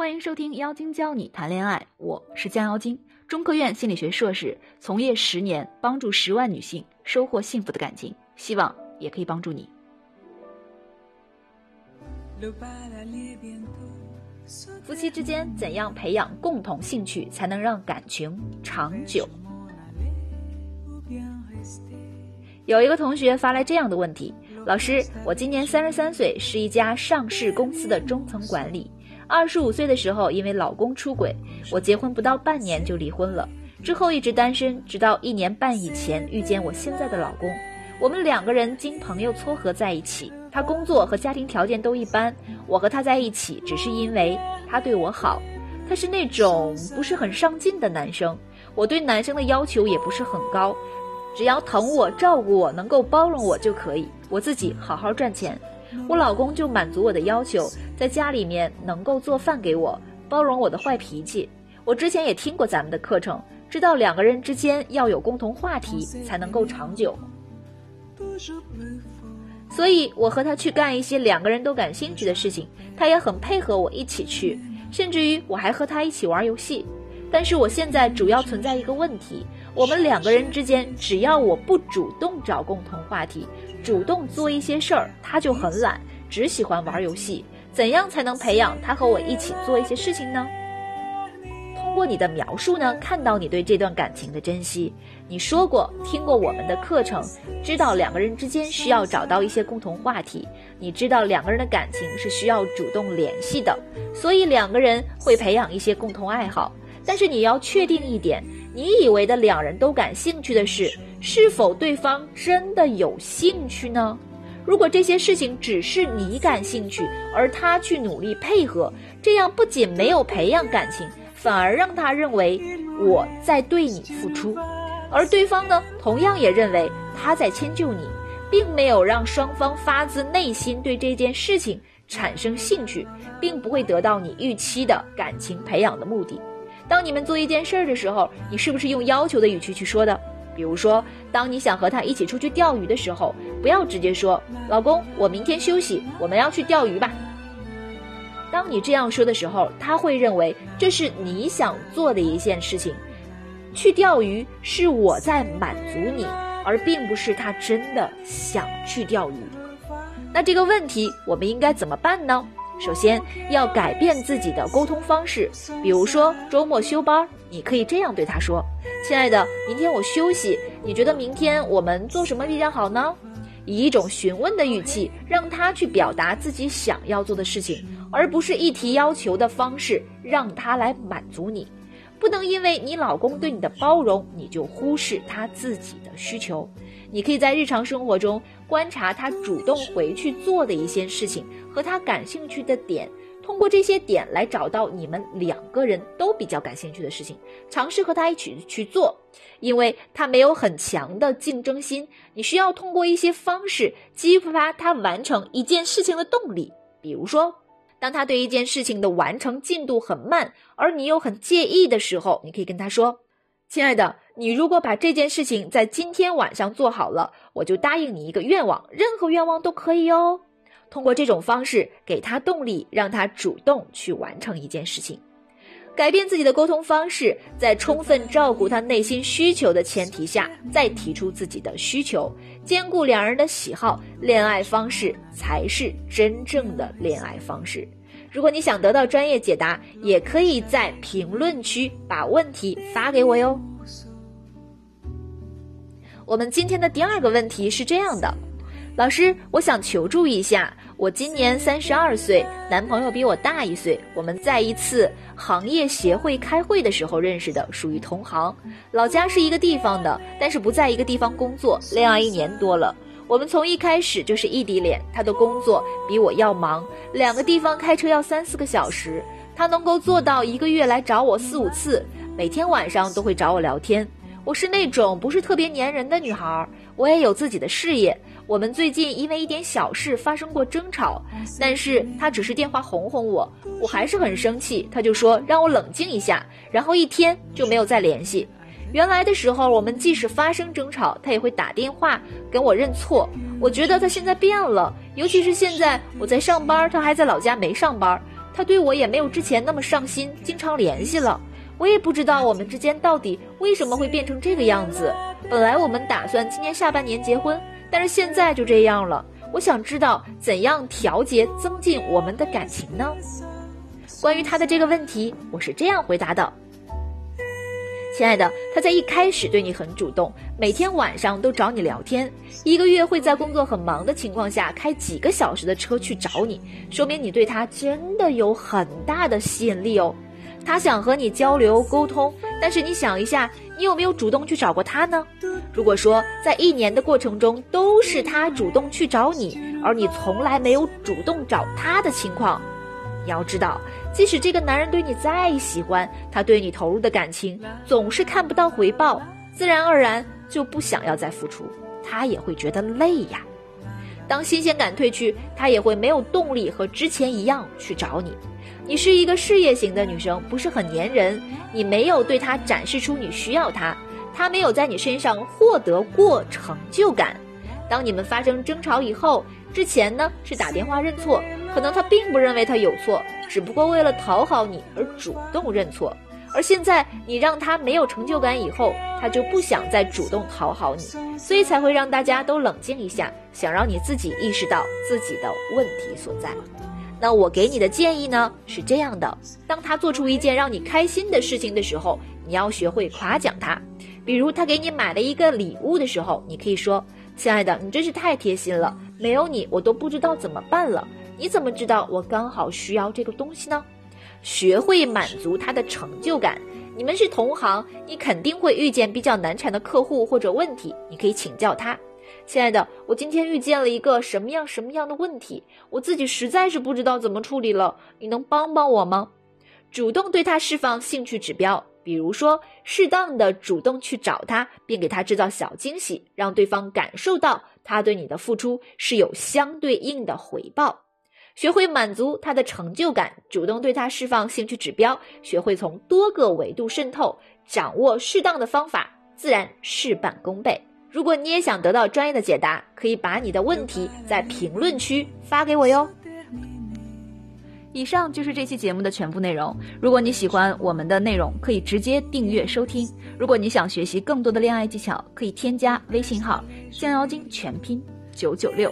欢迎收听妖精教你谈恋爱，我是江妖精，中科院心理学硕士，从业十年，帮助十万女性收获幸福的感情，希望也可以帮助你。夫妻之间怎样培养共同兴趣，才能让感情长久？有一个同学发来这样的问题：老师，我今年三十三岁，是一家上市公司的中层管理。二十五岁的时候，因为老公出轨，我结婚不到半年就离婚了。之后一直单身，直到一年半以前遇见我现在的老公。我们两个人经朋友撮合在一起。他工作和家庭条件都一般，我和他在一起只是因为他对我好。他是那种不是很上进的男生，我对男生的要求也不是很高。只要疼我、照顾我、能够包容我就可以，我自己好好赚钱，我老公就满足我的要求，在家里面能够做饭给我，包容我的坏脾气。我之前也听过咱们的课程，知道两个人之间要有共同话题才能够长久，所以我和他去干一些两个人都感兴趣的事情，他也很配合我一起去，甚至于我还和他一起玩游戏。但是我现在主要存在一个问题。我们两个人之间，只要我不主动找共同话题，主动做一些事儿，他就很懒，只喜欢玩游戏。怎样才能培养他和我一起做一些事情呢？通过你的描述呢，看到你对这段感情的珍惜。你说过听过我们的课程，知道两个人之间需要找到一些共同话题。你知道两个人的感情是需要主动联系的，所以两个人会培养一些共同爱好。但是你要确定一点。你以为的两人都感兴趣的事，是否对方真的有兴趣呢？如果这些事情只是你感兴趣，而他去努力配合，这样不仅没有培养感情，反而让他认为我在对你付出，而对方呢，同样也认为他在迁就你，并没有让双方发自内心对这件事情产生兴趣，并不会得到你预期的感情培养的目的。当你们做一件事儿的时候，你是不是用要求的语气去说的？比如说，当你想和他一起出去钓鱼的时候，不要直接说“老公，我明天休息，我们要去钓鱼吧”。当你这样说的时候，他会认为这是你想做的一件事情，去钓鱼是我在满足你，而并不是他真的想去钓鱼。那这个问题我们应该怎么办呢？首先要改变自己的沟通方式，比如说周末休班，你可以这样对他说：“亲爱的，明天我休息，你觉得明天我们做什么比较好呢？”以一种询问的语气，让他去表达自己想要做的事情，而不是一提要求的方式让他来满足你。不能因为你老公对你的包容，你就忽视他自己的需求。你可以在日常生活中观察他主动回去做的一些事情和他感兴趣的点，通过这些点来找到你们两个人都比较感兴趣的事情，尝试和他一起去做。因为他没有很强的竞争心，你需要通过一些方式激发他完成一件事情的动力。比如说，当他对一件事情的完成进度很慢，而你又很介意的时候，你可以跟他说。亲爱的，你如果把这件事情在今天晚上做好了，我就答应你一个愿望，任何愿望都可以哦。通过这种方式给他动力，让他主动去完成一件事情，改变自己的沟通方式，在充分照顾他内心需求的前提下，再提出自己的需求，兼顾两人的喜好，恋爱方式才是真正的恋爱方式。如果你想得到专业解答，也可以在评论区把问题发给我哟。我们今天的第二个问题是这样的：老师，我想求助一下。我今年三十二岁，男朋友比我大一岁。我们在一次行业协会开会的时候认识的，属于同行。老家是一个地方的，但是不在一个地方工作。恋爱一年多了。我们从一开始就是异地恋，他的工作比我要忙，两个地方开车要三四个小时。他能够做到一个月来找我四五次，每天晚上都会找我聊天。我是那种不是特别粘人的女孩，我也有自己的事业。我们最近因为一点小事发生过争吵，但是他只是电话哄哄我，我还是很生气。他就说让我冷静一下，然后一天就没有再联系。原来的时候，我们即使发生争吵，他也会打电话跟我认错。我觉得他现在变了，尤其是现在我在上班，他还在老家没上班。他对我也没有之前那么上心，经常联系了。我也不知道我们之间到底为什么会变成这个样子。本来我们打算今年下半年结婚，但是现在就这样了。我想知道怎样调节、增进我们的感情呢？关于他的这个问题，我是这样回答的：亲爱的，他在一开始对你很主动，每天晚上都找你聊天，一个月会在工作很忙的情况下开几个小时的车去找你，说明你对他真的有很大的吸引力哦。他想和你交流沟通，但是你想一下，你有没有主动去找过他呢？如果说在一年的过程中都是他主动去找你，而你从来没有主动找他的情况，你要知道，即使这个男人对你再喜欢，他对你投入的感情总是看不到回报，自然而然就不想要再付出，他也会觉得累呀。当新鲜感褪去，他也会没有动力和之前一样去找你。你是一个事业型的女生，不是很粘人。你没有对他展示出你需要他，他没有在你身上获得过成就感。当你们发生争吵以后，之前呢是打电话认错，可能他并不认为他有错，只不过为了讨好你而主动认错。而现在你让他没有成就感以后，他就不想再主动讨好你，所以才会让大家都冷静一下，想让你自己意识到自己的问题所在。那我给你的建议呢是这样的：当他做出一件让你开心的事情的时候，你要学会夸奖他。比如他给你买了一个礼物的时候，你可以说：“亲爱的，你真是太贴心了，没有你我都不知道怎么办了。你怎么知道我刚好需要这个东西呢？”学会满足他的成就感。你们是同行，你肯定会遇见比较难缠的客户或者问题，你可以请教他。亲爱的，我今天遇见了一个什么样什么样的问题，我自己实在是不知道怎么处理了，你能帮帮我吗？主动对他释放兴趣指标，比如说适当的主动去找他，并给他制造小惊喜，让对方感受到他对你的付出是有相对应的回报。学会满足他的成就感，主动对他释放兴趣指标，学会从多个维度渗透，掌握适当的方法，自然事半功倍。如果你也想得到专业的解答，可以把你的问题在评论区发给我哟。以上就是这期节目的全部内容。如果你喜欢我们的内容，可以直接订阅收听。如果你想学习更多的恋爱技巧，可以添加微信号“降妖精”全拼九九六。